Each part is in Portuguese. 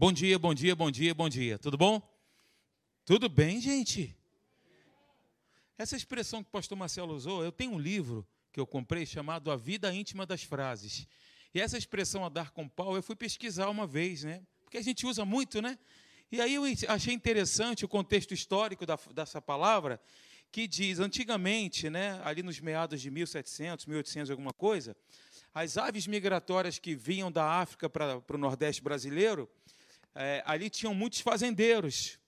Bom dia, bom dia, bom dia, bom dia. Tudo bom? Tudo bem, gente? Essa expressão que o pastor Marcelo usou, eu tenho um livro que eu comprei chamado A Vida Íntima das Frases. E essa expressão a dar com pau, eu fui pesquisar uma vez, né? Porque a gente usa muito, né? E aí eu achei interessante o contexto histórico da, dessa palavra, que diz, antigamente, né, ali nos meados de 1700, 1800 alguma coisa, as aves migratórias que vinham da África para o Nordeste brasileiro, é, ali tinham muitos fazendeiros,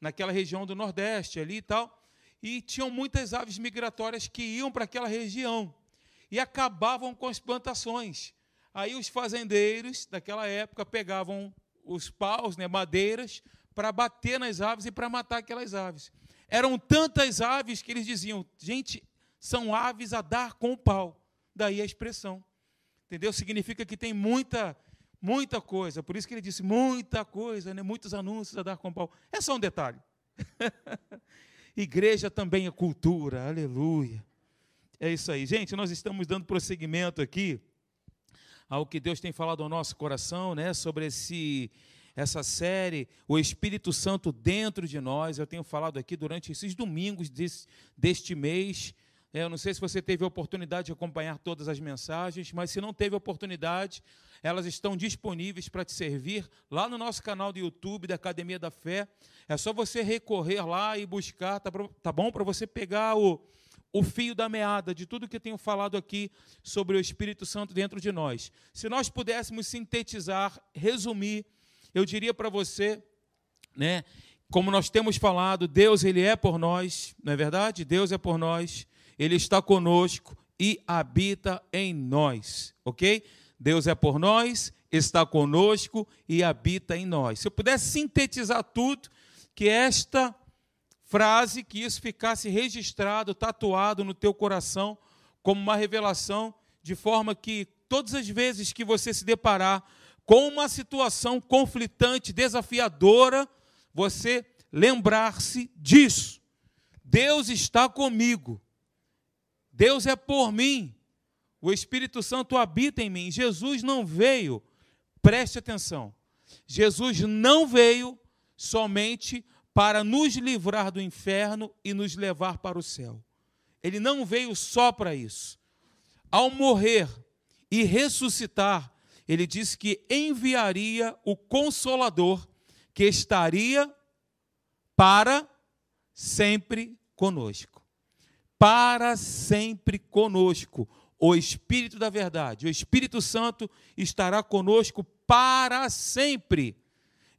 naquela região do Nordeste ali e tal, e tinham muitas aves migratórias que iam para aquela região e acabavam com as plantações. Aí os fazendeiros daquela época pegavam os paus, né, madeiras, para bater nas aves e para matar aquelas aves. Eram tantas aves que eles diziam, gente, são aves a dar com o pau. Daí a expressão. Entendeu? Significa que tem muita Muita coisa, por isso que ele disse muita coisa, né? muitos anúncios a dar com pau. É só um detalhe. Igreja também é cultura, aleluia. É isso aí. Gente, nós estamos dando prosseguimento aqui ao que Deus tem falado ao nosso coração, né, sobre esse essa série, o Espírito Santo dentro de nós. Eu tenho falado aqui durante esses domingos desse, deste mês. É, eu não sei se você teve a oportunidade de acompanhar todas as mensagens, mas se não teve a oportunidade, elas estão disponíveis para te servir lá no nosso canal do YouTube da Academia da Fé. É só você recorrer lá e buscar, tá, tá bom? Para você pegar o, o fio da meada de tudo que eu tenho falado aqui sobre o Espírito Santo dentro de nós. Se nós pudéssemos sintetizar, resumir, eu diria para você, né? Como nós temos falado, Deus ele é por nós, não é verdade? Deus é por nós, ele está conosco e habita em nós, ok? Deus é por nós, está conosco e habita em nós. Se eu pudesse sintetizar tudo, que esta frase, que isso ficasse registrado, tatuado no teu coração, como uma revelação, de forma que todas as vezes que você se deparar com uma situação conflitante, desafiadora, você lembrar-se disso. Deus está comigo. Deus é por mim. O Espírito Santo habita em mim. Jesus não veio, preste atenção, Jesus não veio somente para nos livrar do inferno e nos levar para o céu. Ele não veio só para isso. Ao morrer e ressuscitar, ele disse que enviaria o Consolador, que estaria para sempre conosco. Para sempre conosco o Espírito da Verdade, o Espírito Santo estará conosco para sempre,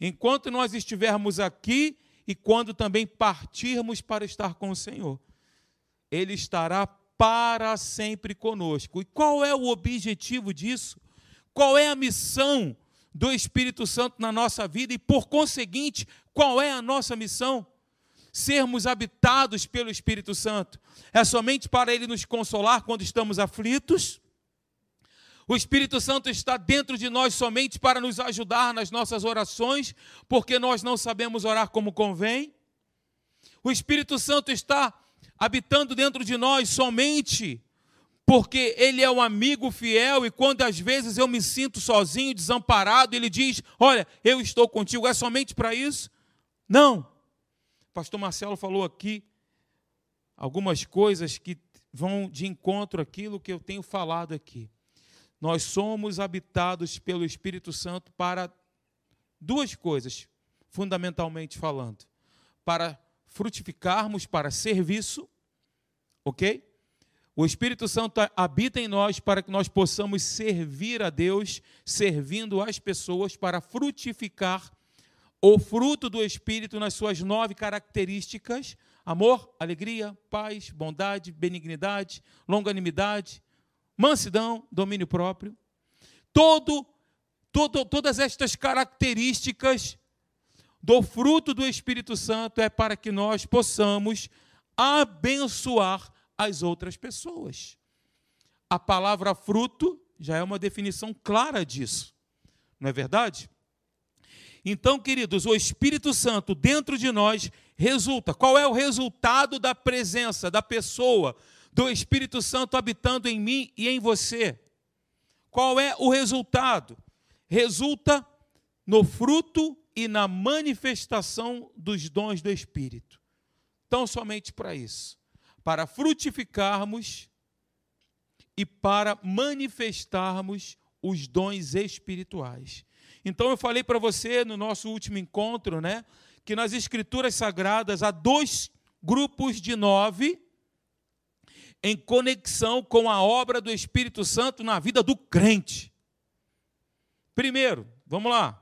enquanto nós estivermos aqui e quando também partirmos para estar com o Senhor. Ele estará para sempre conosco. E qual é o objetivo disso? Qual é a missão do Espírito Santo na nossa vida e, por conseguinte, qual é a nossa missão? Sermos habitados pelo Espírito Santo? É somente para ele nos consolar quando estamos aflitos? O Espírito Santo está dentro de nós somente para nos ajudar nas nossas orações, porque nós não sabemos orar como convém? O Espírito Santo está habitando dentro de nós somente porque Ele é um amigo fiel e quando às vezes eu me sinto sozinho, desamparado, Ele diz: Olha, eu estou contigo, é somente para isso? Não pastor Marcelo falou aqui algumas coisas que vão de encontro àquilo que eu tenho falado aqui. Nós somos habitados pelo Espírito Santo para duas coisas, fundamentalmente falando: para frutificarmos para serviço, ok? O Espírito Santo habita em nós para que nós possamos servir a Deus, servindo as pessoas para frutificar o fruto do Espírito nas suas nove características: amor, alegria, paz, bondade, benignidade, longanimidade, mansidão, domínio próprio. Todo, todo, todas estas características do fruto do Espírito Santo é para que nós possamos abençoar as outras pessoas. A palavra fruto já é uma definição clara disso, não é verdade? Então, queridos, o Espírito Santo dentro de nós resulta. Qual é o resultado da presença da pessoa do Espírito Santo habitando em mim e em você? Qual é o resultado? Resulta no fruto e na manifestação dos dons do Espírito. Tão somente para isso, para frutificarmos e para manifestarmos os dons espirituais. Então eu falei para você no nosso último encontro, né, que nas escrituras sagradas há dois grupos de nove em conexão com a obra do Espírito Santo na vida do crente. Primeiro, vamos lá.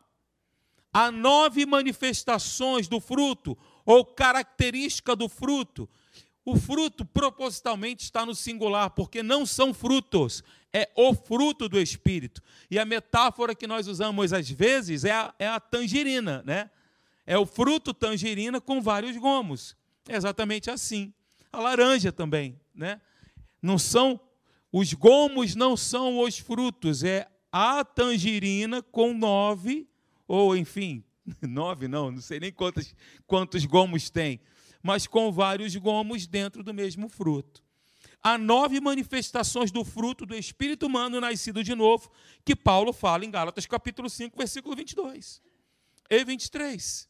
Há nove manifestações do fruto, ou característica do fruto. O fruto propositalmente está no singular, porque não são frutos, é o fruto do Espírito. E a metáfora que nós usamos às vezes é a, é a tangerina, né? É o fruto tangerina com vários gomos. É exatamente assim. A laranja também, né? Não são os gomos não são os frutos, é a tangerina com nove ou enfim, nove não, não sei nem quantos, quantos gomos tem, mas com vários gomos dentro do mesmo fruto. Há nove manifestações do fruto do Espírito humano nascido de novo, que Paulo fala em Gálatas capítulo 5, versículo 22 e 23.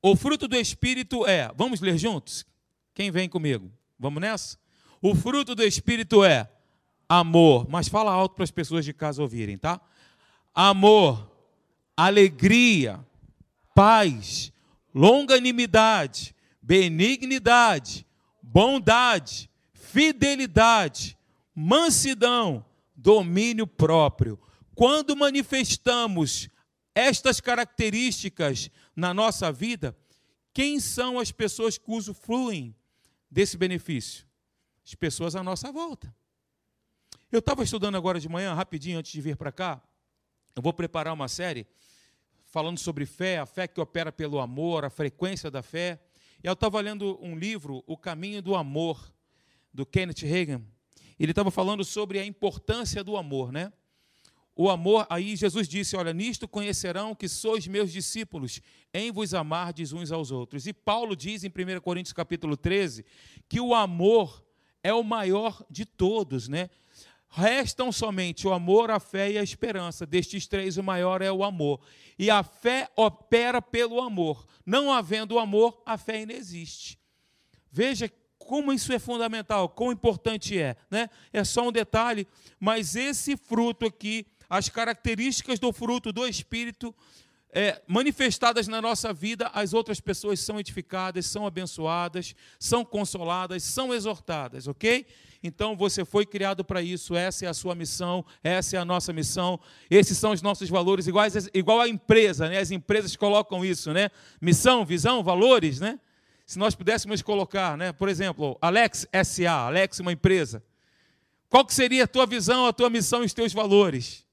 O fruto do Espírito é, vamos ler juntos? Quem vem comigo? Vamos nessa? O fruto do Espírito é amor, mas fala alto para as pessoas de casa ouvirem, tá? Amor, alegria, paz, longanimidade, benignidade, bondade, fidelidade, mansidão, domínio próprio. Quando manifestamos estas características na nossa vida, quem são as pessoas que usufruem desse benefício? As pessoas à nossa volta. Eu estava estudando agora de manhã, rapidinho, antes de vir para cá. Eu vou preparar uma série falando sobre fé, a fé que opera pelo amor, a frequência da fé. E eu estava lendo um livro, O Caminho do Amor, do Kenneth Reagan. Ele estava falando sobre a importância do amor, né? O amor, aí Jesus disse: Olha, nisto conhecerão que sois meus discípulos, em vos amardes uns aos outros. E Paulo diz em 1 Coríntios capítulo 13 que o amor é o maior de todos, né? Restam somente o amor, a fé e a esperança. Destes três, o maior é o amor. E a fé opera pelo amor. Não havendo amor, a fé ainda existe. Veja como isso é fundamental, quão importante é. Né? É só um detalhe, mas esse fruto aqui as características do fruto do Espírito é, manifestadas na nossa vida, as outras pessoas são edificadas, são abençoadas, são consoladas, são exortadas, ok? Então você foi criado para isso, essa é a sua missão, essa é a nossa missão, esses são os nossos valores, iguais, igual a empresa, né? As empresas colocam isso, né? Missão, visão, valores, né? Se nós pudéssemos colocar, né? Por exemplo, Alex SA, Alex uma empresa. Qual que seria a tua visão, a tua missão e os teus valores?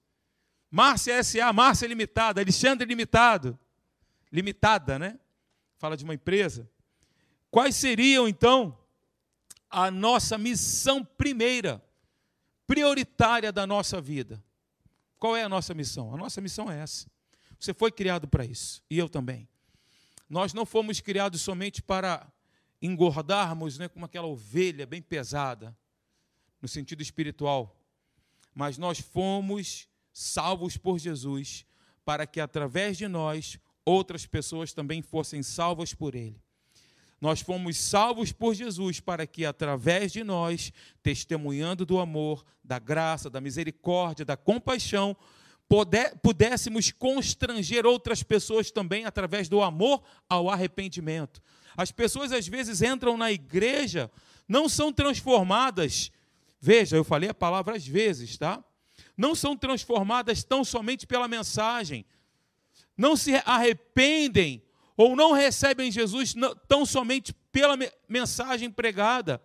Márcia SA, Márcia Limitada, Alexandre Limitado, limitada, né? Fala de uma empresa. Quais seriam, então, a nossa missão primeira, prioritária da nossa vida? Qual é a nossa missão? A nossa missão é essa. Você foi criado para isso, e eu também. Nós não fomos criados somente para engordarmos né, como aquela ovelha bem pesada, no sentido espiritual, mas nós fomos salvos por Jesus, para que através de nós outras pessoas também fossem salvas por Ele. Nós fomos salvos por Jesus para que, através de nós, testemunhando do amor, da graça, da misericórdia, da compaixão, pudéssemos constranger outras pessoas também através do amor ao arrependimento. As pessoas às vezes entram na igreja, não são transformadas. Veja, eu falei a palavra às vezes, tá? não são transformadas tão somente pela mensagem, não se arrependem ou não recebem Jesus tão somente pela mensagem pregada.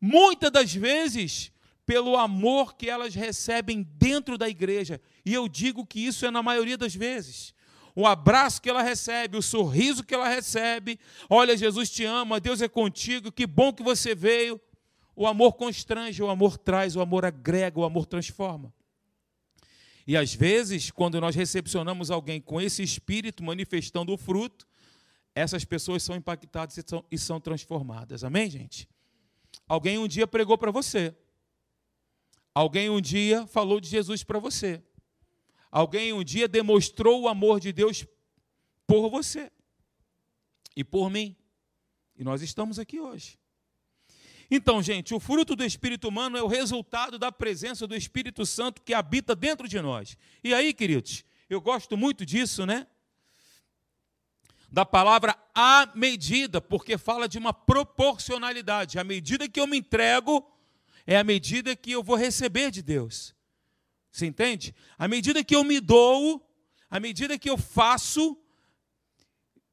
Muitas das vezes, pelo amor que elas recebem dentro da igreja. E eu digo que isso é na maioria das vezes. O abraço que ela recebe, o sorriso que ela recebe. Olha, Jesus te ama, Deus é contigo, que bom que você veio. O amor constrange, o amor traz, o amor agrega, o amor transforma. E às vezes, quando nós recepcionamos alguém com esse espírito manifestando o fruto, essas pessoas são impactadas e são, e são transformadas. Amém, gente? Alguém um dia pregou para você. Alguém um dia falou de Jesus para você. Alguém um dia demonstrou o amor de Deus por você e por mim. E nós estamos aqui hoje. Então, gente, o fruto do espírito humano é o resultado da presença do Espírito Santo que habita dentro de nós. E aí, queridos, eu gosto muito disso, né? Da palavra à medida, porque fala de uma proporcionalidade. A medida que eu me entrego é a medida que eu vou receber de Deus. Você entende? À medida que eu me dou, à medida que eu faço,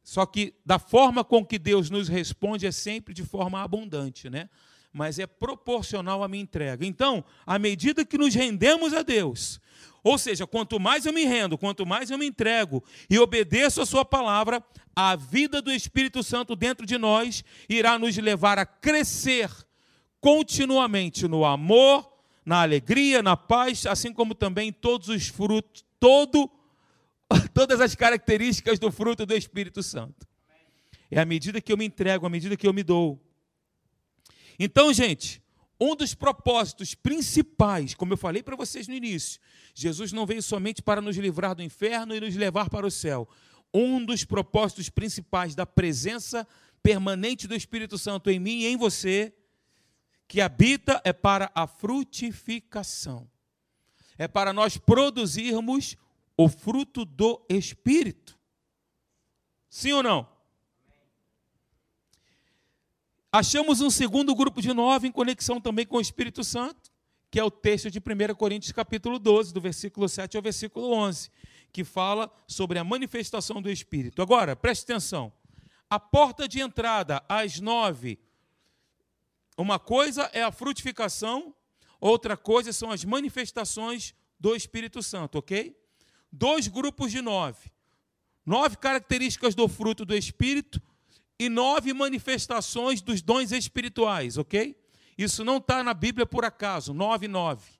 só que da forma com que Deus nos responde é sempre de forma abundante, né? Mas é proporcional à minha entrega. Então, à medida que nos rendemos a Deus, ou seja, quanto mais eu me rendo, quanto mais eu me entrego e obedeço a Sua palavra, a vida do Espírito Santo dentro de nós irá nos levar a crescer continuamente no amor, na alegria, na paz, assim como também todos os frutos, todo todas as características do fruto do Espírito Santo. É à medida que eu me entrego, à medida que eu me dou. Então, gente, um dos propósitos principais, como eu falei para vocês no início, Jesus não veio somente para nos livrar do inferno e nos levar para o céu. Um dos propósitos principais da presença permanente do Espírito Santo em mim e em você, que habita, é para a frutificação. É para nós produzirmos o fruto do Espírito. Sim ou não? Achamos um segundo grupo de nove em conexão também com o Espírito Santo, que é o texto de 1 Coríntios capítulo 12, do versículo 7 ao versículo 11, que fala sobre a manifestação do Espírito. Agora, preste atenção. A porta de entrada às nove, uma coisa é a frutificação, outra coisa são as manifestações do Espírito Santo, ok? dois grupos de nove. Nove características do fruto do Espírito e nove manifestações dos dons espirituais, ok? Isso não está na Bíblia por acaso, nove, nove.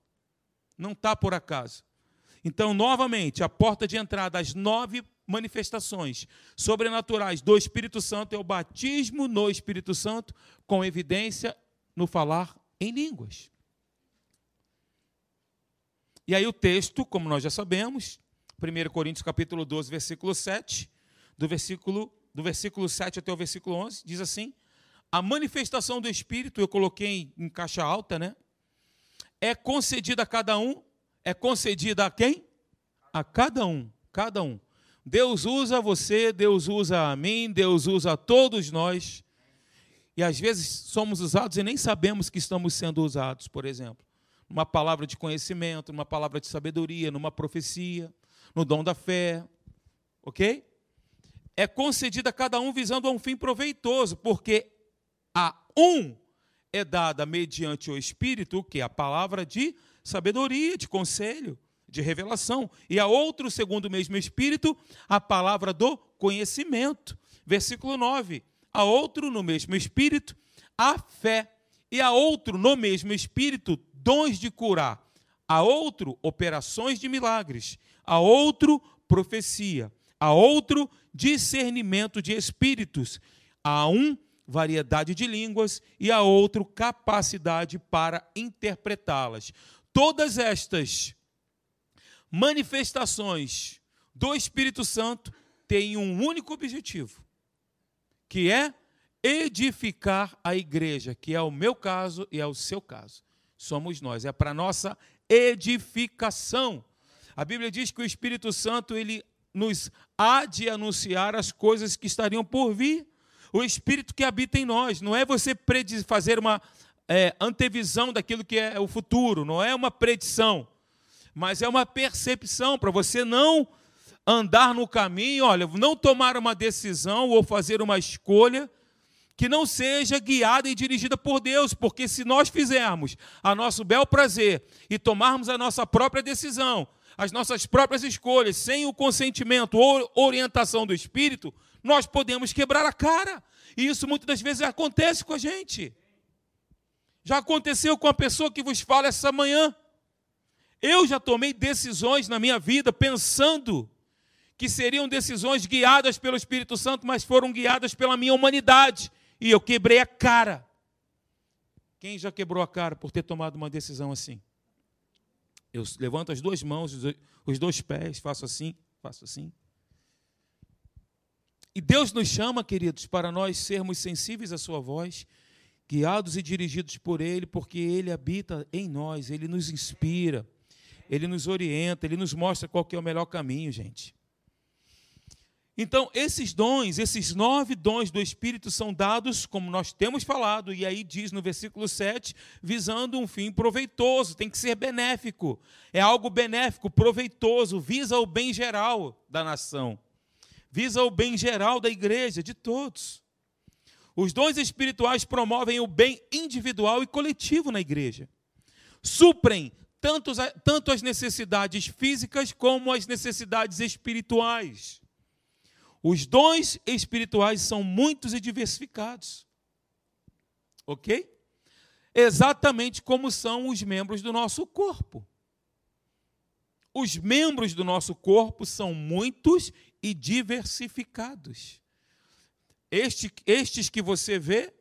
Não está por acaso. Então, novamente, a porta de entrada às nove manifestações sobrenaturais do Espírito Santo é o batismo no Espírito Santo, com evidência no falar em línguas. E aí o texto, como nós já sabemos, 1 Coríntios capítulo 12, versículo 7, do versículo, do versículo 7 até o versículo 11, diz assim: A manifestação do Espírito, eu coloquei em caixa alta, né? É concedida a cada um, é concedida a quem? A cada um, cada um. Deus usa você, Deus usa a mim, Deus usa todos nós. E às vezes somos usados e nem sabemos que estamos sendo usados, por exemplo. Numa palavra de conhecimento, numa palavra de sabedoria, numa profecia no dom da fé, ok? É concedida a cada um visando a um fim proveitoso, porque a um é dada mediante o Espírito, que? A palavra de sabedoria, de conselho, de revelação. E a outro, segundo o mesmo Espírito, a palavra do conhecimento. Versículo 9. A outro, no mesmo Espírito, a fé. E a outro, no mesmo Espírito, dons de curar. A outro, operações de milagres a outro profecia, a outro discernimento de espíritos, a um variedade de línguas e a outro capacidade para interpretá-las. Todas estas manifestações do Espírito Santo têm um único objetivo, que é edificar a igreja, que é o meu caso e é o seu caso. Somos nós, é para nossa edificação. A Bíblia diz que o Espírito Santo ele nos há de anunciar as coisas que estariam por vir. O Espírito que habita em nós. Não é você fazer uma é, antevisão daquilo que é o futuro, não é uma predição, mas é uma percepção para você não andar no caminho, olha, não tomar uma decisão ou fazer uma escolha que não seja guiada e dirigida por Deus, porque se nós fizermos a nosso bel prazer e tomarmos a nossa própria decisão, as nossas próprias escolhas, sem o consentimento ou orientação do Espírito, nós podemos quebrar a cara. E isso muitas das vezes acontece com a gente. Já aconteceu com a pessoa que vos fala essa manhã. Eu já tomei decisões na minha vida pensando que seriam decisões guiadas pelo Espírito Santo, mas foram guiadas pela minha humanidade. E eu quebrei a cara. Quem já quebrou a cara por ter tomado uma decisão assim? Eu levanto as duas mãos, os dois pés, faço assim, faço assim. E Deus nos chama, queridos, para nós sermos sensíveis à Sua voz, guiados e dirigidos por Ele, porque Ele habita em nós, Ele nos inspira, Ele nos orienta, Ele nos mostra qual é o melhor caminho, gente. Então, esses dons, esses nove dons do Espírito são dados, como nós temos falado, e aí diz no versículo 7, visando um fim proveitoso, tem que ser benéfico. É algo benéfico, proveitoso, visa o bem geral da nação, visa o bem geral da igreja, de todos. Os dons espirituais promovem o bem individual e coletivo na igreja, suprem tanto, tanto as necessidades físicas como as necessidades espirituais os dons espirituais são muitos e diversificados. Ok? Exatamente como são os membros do nosso corpo. Os membros do nosso corpo são muitos e diversificados. Este, estes que você vê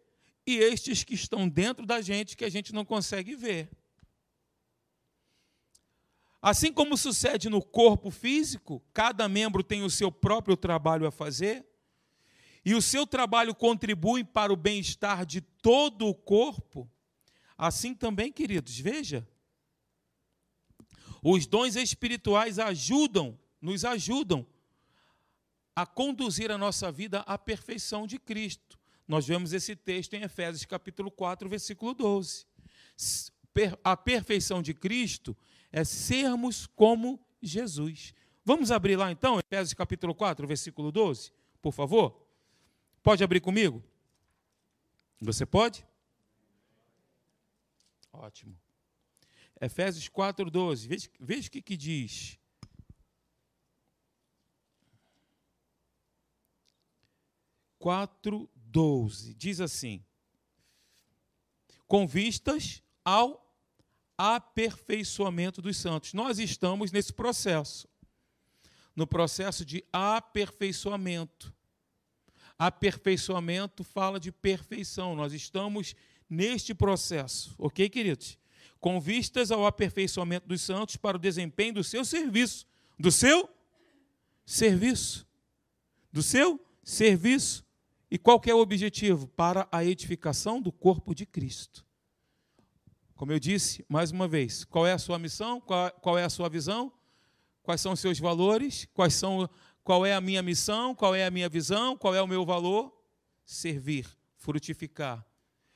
e estes que estão dentro da gente que a gente não consegue ver. Assim como sucede no corpo físico, cada membro tem o seu próprio trabalho a fazer, e o seu trabalho contribui para o bem-estar de todo o corpo, assim também, queridos, veja, os dons espirituais ajudam, nos ajudam a conduzir a nossa vida à perfeição de Cristo. Nós vemos esse texto em Efésios capítulo 4, versículo 12. A perfeição de Cristo é sermos como Jesus. Vamos abrir lá então, Efésios capítulo 4, versículo 12, por favor? Pode abrir comigo? Você pode? Ótimo. Efésios 4, 12. Veja, o que, que diz. Quatro, doze. Diz assim: Com vistas ao aperfeiçoamento dos santos. Nós estamos nesse processo, no processo de aperfeiçoamento. Aperfeiçoamento fala de perfeição. Nós estamos neste processo, ok, queridos? Com vistas ao aperfeiçoamento dos santos para o desempenho do seu serviço. Do seu serviço. Do seu serviço. E qual é o objetivo? Para a edificação do corpo de Cristo. Como eu disse, mais uma vez, qual é a sua missão? Qual, qual é a sua visão? Quais são os seus valores? Quais são, qual é a minha missão? Qual é a minha visão? Qual é o meu valor? Servir, frutificar,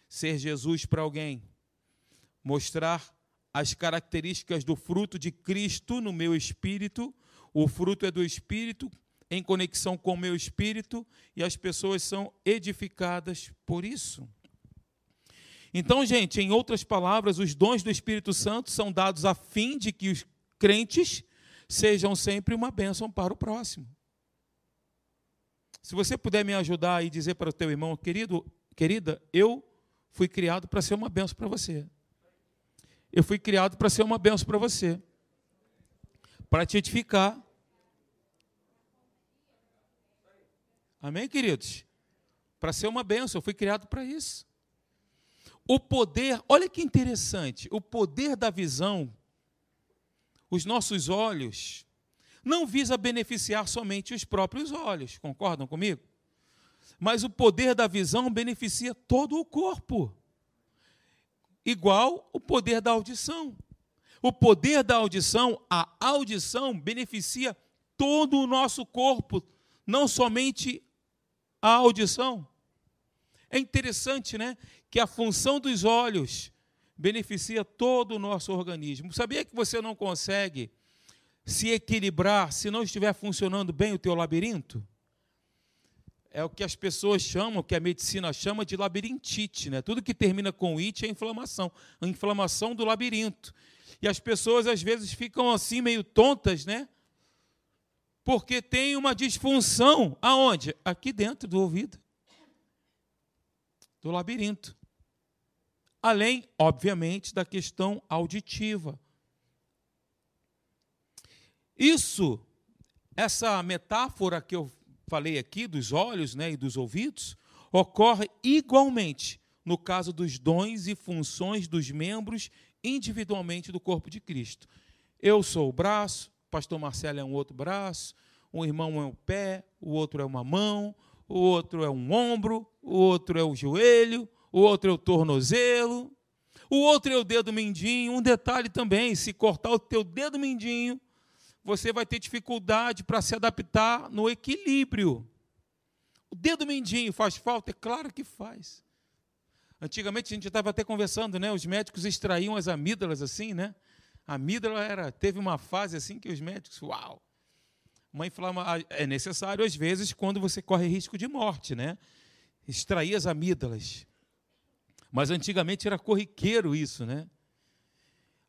ser Jesus para alguém, mostrar as características do fruto de Cristo no meu espírito. O fruto é do espírito em conexão com o meu espírito e as pessoas são edificadas por isso. Então, gente, em outras palavras, os dons do Espírito Santo são dados a fim de que os crentes sejam sempre uma bênção para o próximo. Se você puder me ajudar e dizer para o teu irmão, querido, querida, eu fui criado para ser uma bênção para você. Eu fui criado para ser uma bênção para você. Para te edificar. Amém, queridos? Para ser uma bênção, eu fui criado para isso. O poder, olha que interessante, o poder da visão, os nossos olhos, não visa beneficiar somente os próprios olhos, concordam comigo? Mas o poder da visão beneficia todo o corpo, igual o poder da audição. O poder da audição, a audição beneficia todo o nosso corpo, não somente a audição. É interessante, né? Que a função dos olhos beneficia todo o nosso organismo. Sabia que você não consegue se equilibrar se não estiver funcionando bem o teu labirinto? É o que as pessoas chamam, que a medicina chama de labirintite, né? Tudo que termina com it é inflamação, a inflamação do labirinto. E as pessoas às vezes ficam assim meio tontas, né? Porque tem uma disfunção aonde? Aqui dentro do ouvido do labirinto. Além, obviamente, da questão auditiva. Isso, essa metáfora que eu falei aqui dos olhos né, e dos ouvidos, ocorre igualmente no caso dos dons e funções dos membros individualmente do corpo de Cristo. Eu sou o braço, pastor Marcelo é um outro braço, um irmão é um pé, o outro é uma mão, o outro é um ombro, o outro é o joelho, o outro é o tornozelo, o outro é o dedo mindinho. Um detalhe também: se cortar o teu dedo mindinho, você vai ter dificuldade para se adaptar no equilíbrio. O dedo mindinho faz falta? É claro que faz. Antigamente a gente estava até conversando, né? Os médicos extraíam as amígdalas assim, né? A amígdala era, teve uma fase assim que os médicos, uau! Uma inflamação é necessário às vezes quando você corre risco de morte, né? Extrair as amígdalas. Mas antigamente era corriqueiro isso, né?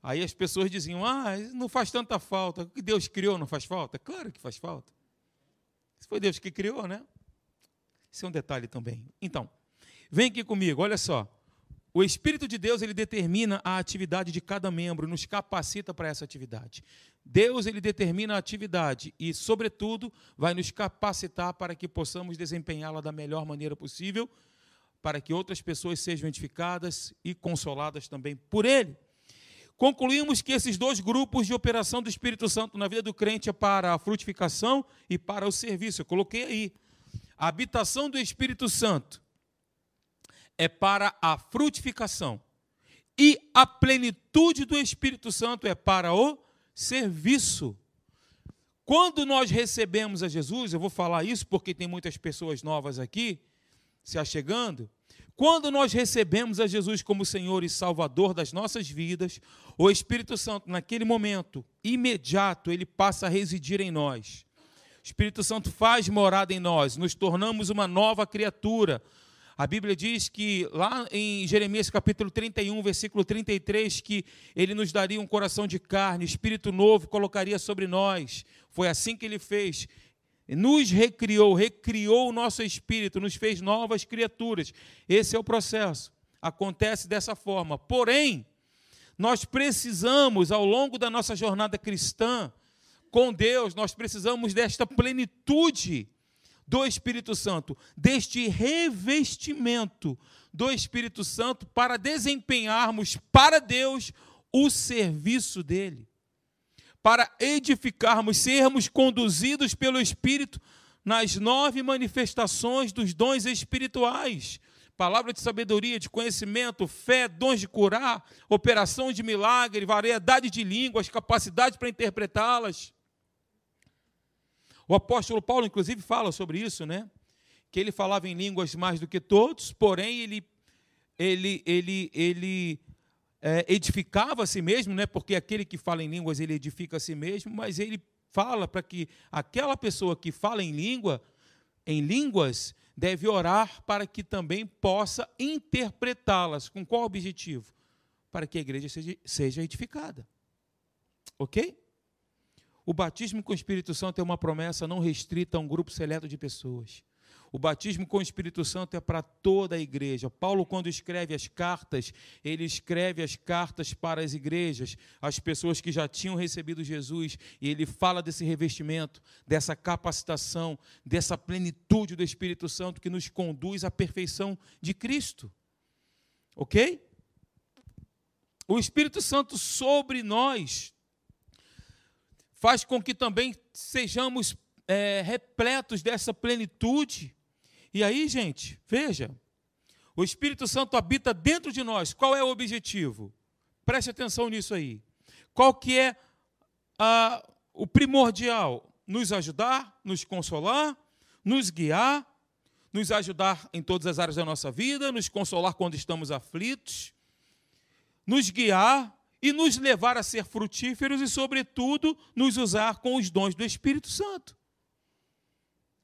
Aí as pessoas diziam: "Ah, não faz tanta falta. O que Deus criou não faz falta?" Claro que faz falta. Foi Deus que criou, né? Isso é um detalhe também. Então, vem aqui comigo, olha só. O Espírito de Deus, ele determina a atividade de cada membro, nos capacita para essa atividade. Deus, ele determina a atividade e, sobretudo, vai nos capacitar para que possamos desempenhá-la da melhor maneira possível, para que outras pessoas sejam edificadas e consoladas também por Ele. Concluímos que esses dois grupos de operação do Espírito Santo na vida do crente é para a frutificação e para o serviço. Eu coloquei aí. A habitação do Espírito Santo é para a frutificação. E a plenitude do Espírito Santo é para o serviço. Quando nós recebemos a Jesus, eu vou falar isso porque tem muitas pessoas novas aqui se achegando. Quando nós recebemos a Jesus como Senhor e Salvador das nossas vidas, o Espírito Santo, naquele momento imediato, ele passa a residir em nós. O Espírito Santo faz morada em nós, nos tornamos uma nova criatura. A Bíblia diz que lá em Jeremias capítulo 31, versículo 33, que ele nos daria um coração de carne, espírito novo colocaria sobre nós. Foi assim que ele fez. Nos recriou, recriou o nosso espírito, nos fez novas criaturas. Esse é o processo. Acontece dessa forma. Porém, nós precisamos, ao longo da nossa jornada cristã com Deus, nós precisamos desta plenitude do Espírito Santo, deste revestimento do Espírito Santo para desempenharmos para Deus o serviço dele, para edificarmos, sermos conduzidos pelo Espírito nas nove manifestações dos dons espirituais. Palavra de sabedoria, de conhecimento, fé, dons de curar, operação de milagre, variedade de línguas, capacidade para interpretá-las. O apóstolo Paulo, inclusive, fala sobre isso, né? Que ele falava em línguas mais do que todos, porém ele, ele, ele, ele é, edificava a si mesmo, né? Porque aquele que fala em línguas ele edifica a si mesmo, mas ele fala para que aquela pessoa que fala em língua, em línguas, deve orar para que também possa interpretá-las. Com qual objetivo? Para que a igreja seja, seja edificada. Ok? O batismo com o Espírito Santo é uma promessa não restrita a um grupo seleto de pessoas. O batismo com o Espírito Santo é para toda a igreja. Paulo, quando escreve as cartas, ele escreve as cartas para as igrejas, as pessoas que já tinham recebido Jesus, e ele fala desse revestimento, dessa capacitação, dessa plenitude do Espírito Santo que nos conduz à perfeição de Cristo. Ok? O Espírito Santo sobre nós faz com que também sejamos é, repletos dessa plenitude. E aí, gente, veja, o Espírito Santo habita dentro de nós. Qual é o objetivo? Preste atenção nisso aí. Qual que é a, o primordial? Nos ajudar, nos consolar, nos guiar, nos ajudar em todas as áreas da nossa vida, nos consolar quando estamos aflitos, nos guiar e nos levar a ser frutíferos e, sobretudo, nos usar com os dons do Espírito Santo.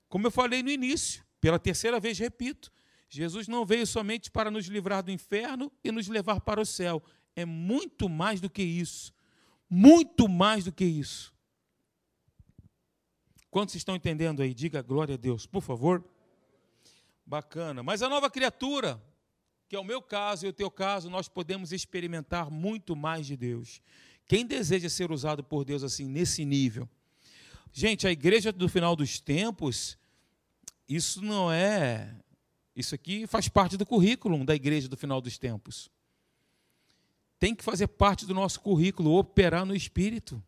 Como eu falei no início, pela terceira vez repito, Jesus não veio somente para nos livrar do inferno e nos levar para o céu. É muito mais do que isso. Muito mais do que isso. Quantos estão entendendo aí? Diga glória a Deus, por favor. Bacana. Mas a nova criatura, que é o meu caso e o teu caso, nós podemos experimentar muito mais de Deus. Quem deseja ser usado por Deus assim, nesse nível? Gente, a igreja do final dos tempos, isso não é. Isso aqui faz parte do currículo da igreja do final dos tempos. Tem que fazer parte do nosso currículo, operar no espírito.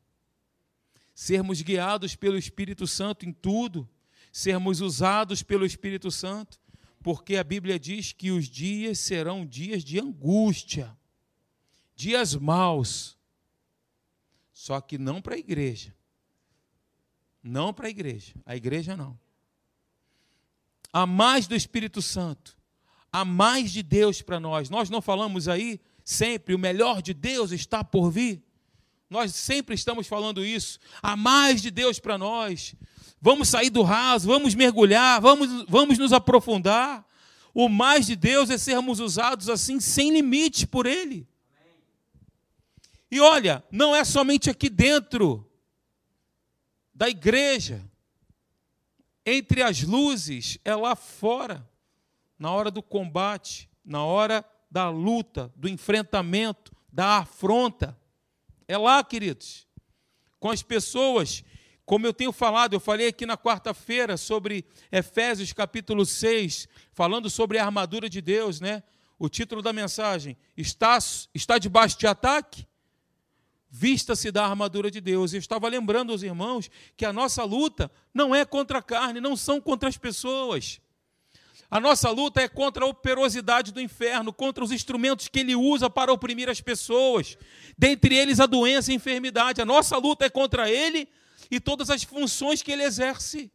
sermos guiados pelo Espírito Santo em tudo, sermos usados pelo Espírito Santo, porque a Bíblia diz que os dias serão dias de angústia, dias maus, só que não para a igreja. Não para a igreja. A igreja não. Há mais do Espírito Santo. Há mais de Deus para nós. Nós não falamos aí sempre, o melhor de Deus está por vir. Nós sempre estamos falando isso. Há mais de Deus para nós. Vamos sair do raso, vamos mergulhar, vamos, vamos nos aprofundar. O mais de Deus é sermos usados assim, sem limite por Ele. E olha, não é somente aqui dentro da igreja, entre as luzes, é lá fora, na hora do combate, na hora da luta, do enfrentamento, da afronta. É lá, queridos, com as pessoas, como eu tenho falado, eu falei aqui na quarta-feira sobre Efésios capítulo 6, falando sobre a armadura de Deus, né? O título da mensagem: Está, está debaixo de ataque? Vista-se da armadura de Deus. Eu estava lembrando aos irmãos que a nossa luta não é contra a carne, não são contra as pessoas. A nossa luta é contra a operosidade do inferno, contra os instrumentos que ele usa para oprimir as pessoas, dentre eles a doença e a enfermidade. A nossa luta é contra ele e todas as funções que ele exerce.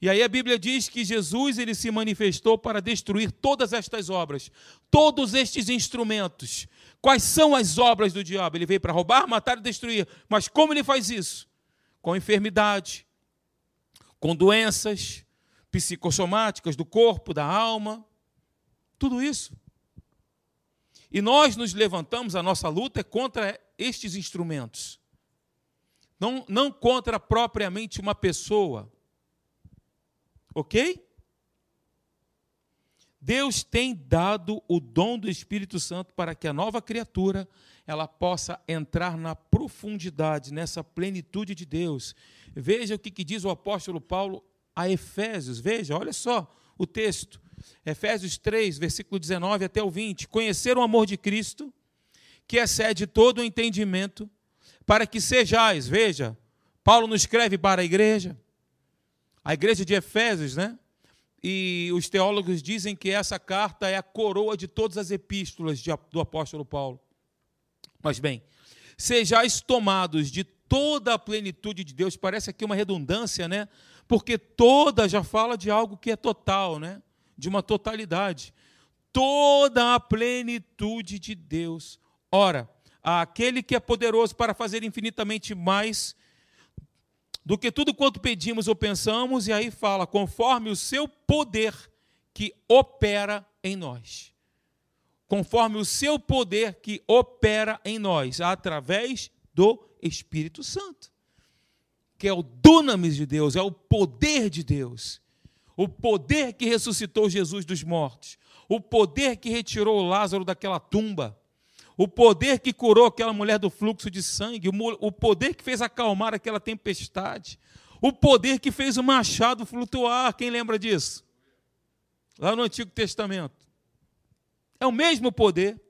E aí a Bíblia diz que Jesus ele se manifestou para destruir todas estas obras, todos estes instrumentos. Quais são as obras do diabo? Ele veio para roubar, matar e destruir. Mas como ele faz isso? Com enfermidade, com doenças, psicossomáticas do corpo, da alma, tudo isso. E nós nos levantamos, a nossa luta é contra estes instrumentos, não, não contra propriamente uma pessoa, ok? Deus tem dado o dom do Espírito Santo para que a nova criatura ela possa entrar na profundidade, nessa plenitude de Deus. Veja o que, que diz o apóstolo Paulo a Efésios. Veja, olha só o texto. Efésios 3, versículo 19 até o 20. Conhecer o amor de Cristo, que excede todo o entendimento, para que sejais, veja, Paulo nos escreve para a igreja, a igreja de Efésios, né? E os teólogos dizem que essa carta é a coroa de todas as epístolas do apóstolo Paulo. Mas bem, sejais tomados de toda a plenitude de Deus, parece aqui uma redundância, né? Porque toda já fala de algo que é total, né? de uma totalidade. Toda a plenitude de Deus. Ora, aquele que é poderoso para fazer infinitamente mais do que tudo quanto pedimos ou pensamos, e aí fala, conforme o seu poder que opera em nós. Conforme o seu poder que opera em nós, através do Espírito Santo que é o dunamis de Deus, é o poder de Deus. O poder que ressuscitou Jesus dos mortos, o poder que retirou Lázaro daquela tumba, o poder que curou aquela mulher do fluxo de sangue, o poder que fez acalmar aquela tempestade, o poder que fez o machado flutuar. Quem lembra disso? Lá no Antigo Testamento. É o mesmo poder.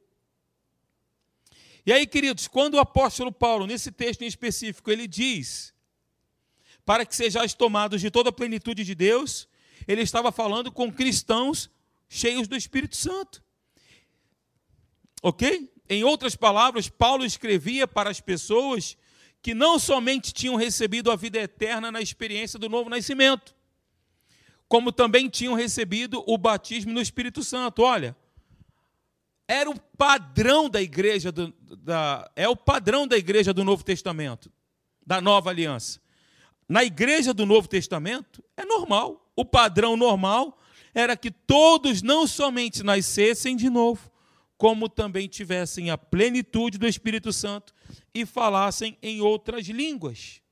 E aí, queridos, quando o apóstolo Paulo, nesse texto em específico, ele diz para que sejais tomados de toda a plenitude de Deus, ele estava falando com cristãos cheios do Espírito Santo. Ok? Em outras palavras, Paulo escrevia para as pessoas que não somente tinham recebido a vida eterna na experiência do novo nascimento, como também tinham recebido o batismo no Espírito Santo. Olha, era o padrão da igreja, do, da, é o padrão da igreja do Novo Testamento, da nova aliança. Na igreja do Novo Testamento, é normal. O padrão normal era que todos não somente nascessem de novo, como também tivessem a plenitude do Espírito Santo e falassem em outras línguas.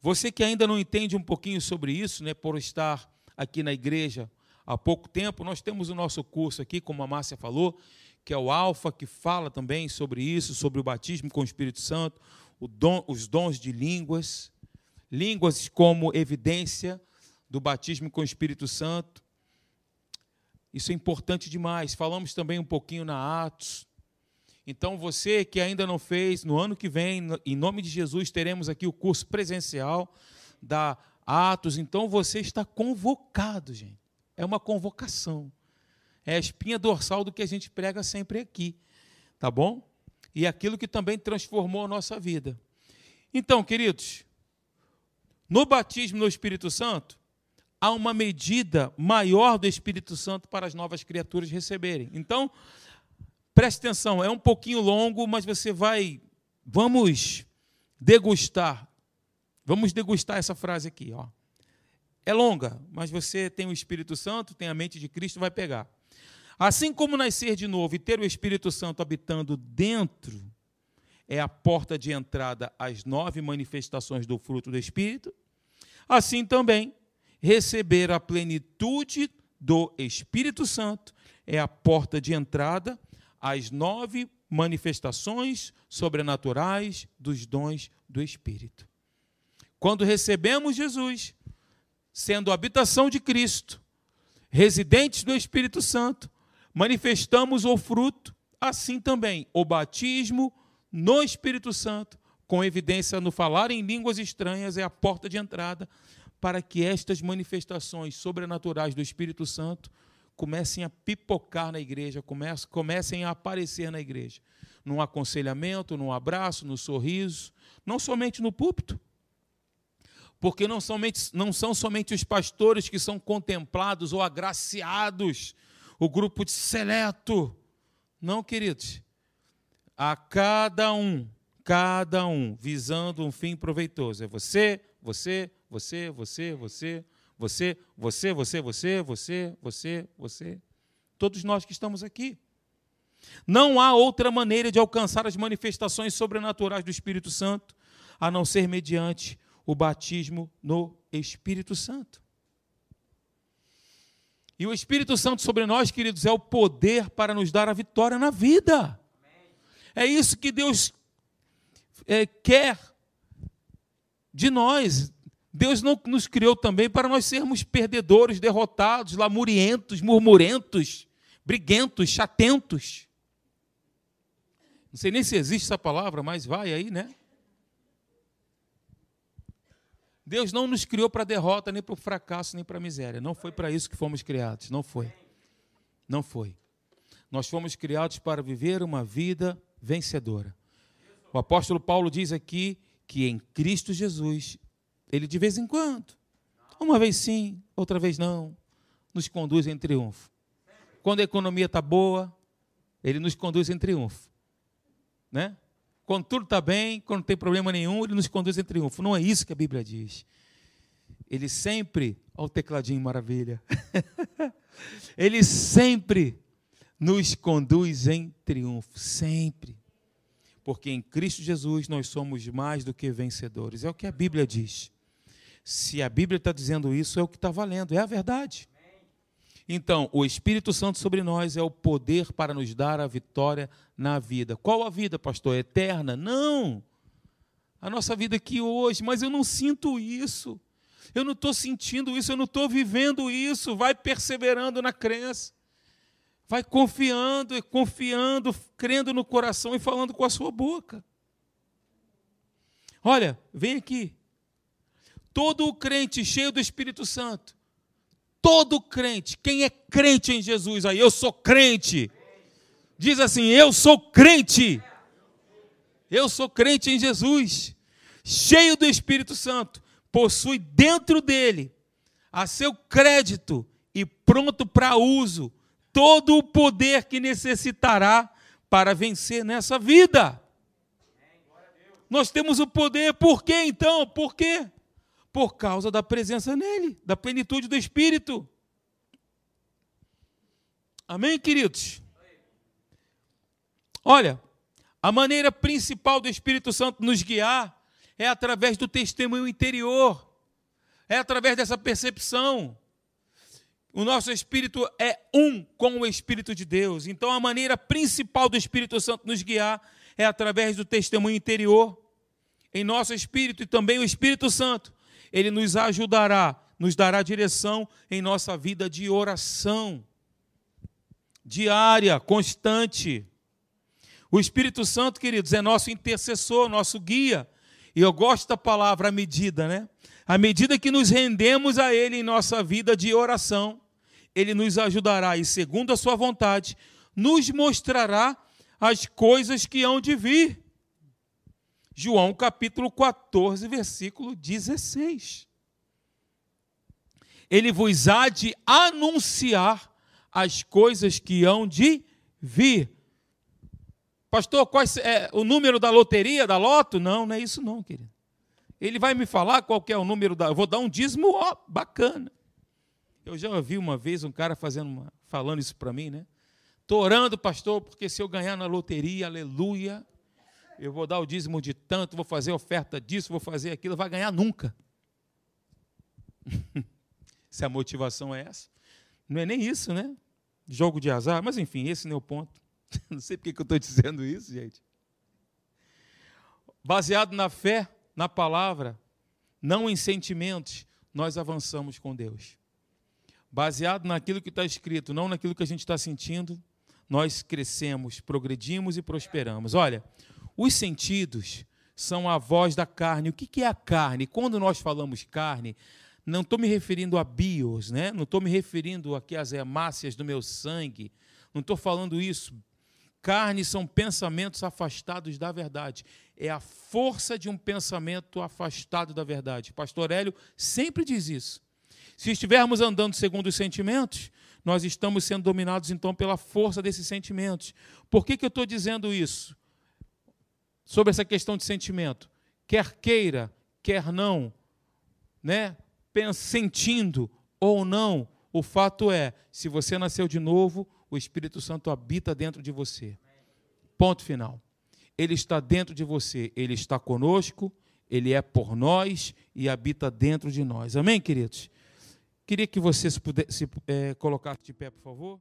Você que ainda não entende um pouquinho sobre isso, né, por estar aqui na igreja há pouco tempo, nós temos o nosso curso aqui, como a Márcia falou, que é o Alfa, que fala também sobre isso, sobre o batismo com o Espírito Santo dom, os dons de línguas, línguas como evidência do batismo com o Espírito Santo. Isso é importante demais. Falamos também um pouquinho na Atos. Então, você que ainda não fez, no ano que vem, em nome de Jesus, teremos aqui o curso presencial da Atos. Então, você está convocado, gente. É uma convocação. É a espinha dorsal do que a gente prega sempre aqui. Tá bom? E aquilo que também transformou a nossa vida. Então, queridos, no batismo no Espírito Santo, há uma medida maior do Espírito Santo para as novas criaturas receberem. Então, preste atenção, é um pouquinho longo, mas você vai. Vamos degustar. Vamos degustar essa frase aqui. Ó. É longa, mas você tem o Espírito Santo, tem a mente de Cristo, vai pegar. Assim como nascer de novo e ter o Espírito Santo habitando dentro é a porta de entrada às nove manifestações do fruto do Espírito, assim também receber a plenitude do Espírito Santo é a porta de entrada às nove manifestações sobrenaturais dos dons do Espírito. Quando recebemos Jesus, sendo habitação de Cristo, residentes do Espírito Santo, manifestamos o fruto, assim também o batismo no Espírito Santo, com evidência no falar em línguas estranhas, é a porta de entrada para que estas manifestações sobrenaturais do Espírito Santo comecem a pipocar na igreja, comecem a aparecer na igreja. Num aconselhamento, num abraço, no sorriso, não somente no púlpito. Porque não, somente, não são somente os pastores que são contemplados ou agraciados, o grupo de seleto. Não, queridos. A cada um, cada um, visando um fim proveitoso. É você, você, você, você, você, você, você, você, você, você, você, você. Todos nós que estamos aqui. Não há outra maneira de alcançar as manifestações sobrenaturais do Espírito Santo a não ser mediante o batismo no Espírito Santo. E o Espírito Santo sobre nós, queridos, é o poder para nos dar a vitória na vida. É isso que Deus é, quer de nós. Deus não nos criou também para nós sermos perdedores, derrotados, lamurientos, murmurentos, briguentos, chatentos. Não sei nem se existe essa palavra, mas vai aí, né? Deus não nos criou para derrota, nem para o fracasso, nem para a miséria. Não foi para isso que fomos criados. Não foi. Não foi. Nós fomos criados para viver uma vida vencedora. O apóstolo Paulo diz aqui que em Cristo Jesus ele de vez em quando, uma vez sim, outra vez não, nos conduz em triunfo. Quando a economia está boa, ele nos conduz em triunfo. Né? Quando tudo está bem, quando não tem problema nenhum, ele nos conduz em triunfo. Não é isso que a Bíblia diz. Ele sempre, olha o tecladinho maravilha. ele sempre nos conduz em triunfo, sempre. Porque em Cristo Jesus nós somos mais do que vencedores. É o que a Bíblia diz. Se a Bíblia está dizendo isso, é o que está valendo, é a verdade. Então, o Espírito Santo sobre nós é o poder para nos dar a vitória na vida. Qual a vida, pastor? Eterna? Não. A nossa vida aqui hoje, mas eu não sinto isso. Eu não estou sentindo isso, eu não estou vivendo isso. Vai perseverando na crença. Vai confiando e confiando, crendo no coração e falando com a sua boca. Olha, vem aqui. Todo o crente cheio do Espírito Santo, todo crente, quem é crente em Jesus aí, eu sou crente. Diz assim: Eu sou crente. Eu sou crente em Jesus, cheio do Espírito Santo, possui dentro dele, a seu crédito e pronto para uso, todo o poder que necessitará para vencer nessa vida. Nós temos o poder, por quê então? Por quê? Por causa da presença nele, da plenitude do Espírito. Amém, queridos? Olha, a maneira principal do Espírito Santo nos guiar é através do testemunho interior, é através dessa percepção. O nosso espírito é um com o Espírito de Deus. Então, a maneira principal do Espírito Santo nos guiar é através do testemunho interior, em nosso espírito e também o Espírito Santo ele nos ajudará, nos dará direção em nossa vida de oração diária, constante. O Espírito Santo, queridos, é nosso intercessor, nosso guia. E eu gosto da palavra medida, né? À medida que nos rendemos a Ele em nossa vida de oração, Ele nos ajudará e, segundo a Sua vontade, nos mostrará as coisas que hão de vir. João capítulo 14, versículo 16. Ele vos há de anunciar as coisas que hão de vir. Pastor, qual é o número da loteria, da loto? Não, não é isso não, querido. Ele vai me falar qual é o número da. Eu vou dar um dízimo, ó, bacana. Eu já ouvi uma vez um cara fazendo uma, falando isso para mim, né? Estou orando, pastor, porque se eu ganhar na loteria, aleluia, eu vou dar o dízimo de tanto, vou fazer oferta disso, vou fazer aquilo, vai ganhar nunca. se a motivação é essa. Não é nem isso, né? Jogo de azar, mas enfim, esse não é o ponto. Não sei porque que eu estou dizendo isso, gente. Baseado na fé, na palavra, não em sentimentos, nós avançamos com Deus. Baseado naquilo que está escrito, não naquilo que a gente está sentindo, nós crescemos, progredimos e prosperamos. Olha, os sentidos são a voz da carne. O que é a carne? Quando nós falamos carne, não estou me referindo a bios, né? não estou me referindo aqui às hemácias do meu sangue, não estou falando isso. Carne são pensamentos afastados da verdade. É a força de um pensamento afastado da verdade. Pastor Hélio sempre diz isso. Se estivermos andando segundo os sentimentos, nós estamos sendo dominados então pela força desses sentimentos. Por que, que eu estou dizendo isso? Sobre essa questão de sentimento. Quer queira, quer não, né? sentindo ou não, o fato é, se você nasceu de novo, o Espírito Santo habita dentro de você. Ponto final. Ele está dentro de você, ele está conosco, ele é por nós e habita dentro de nós. Amém, queridos? Queria que você se, pudesse, se é, colocasse de pé, por favor.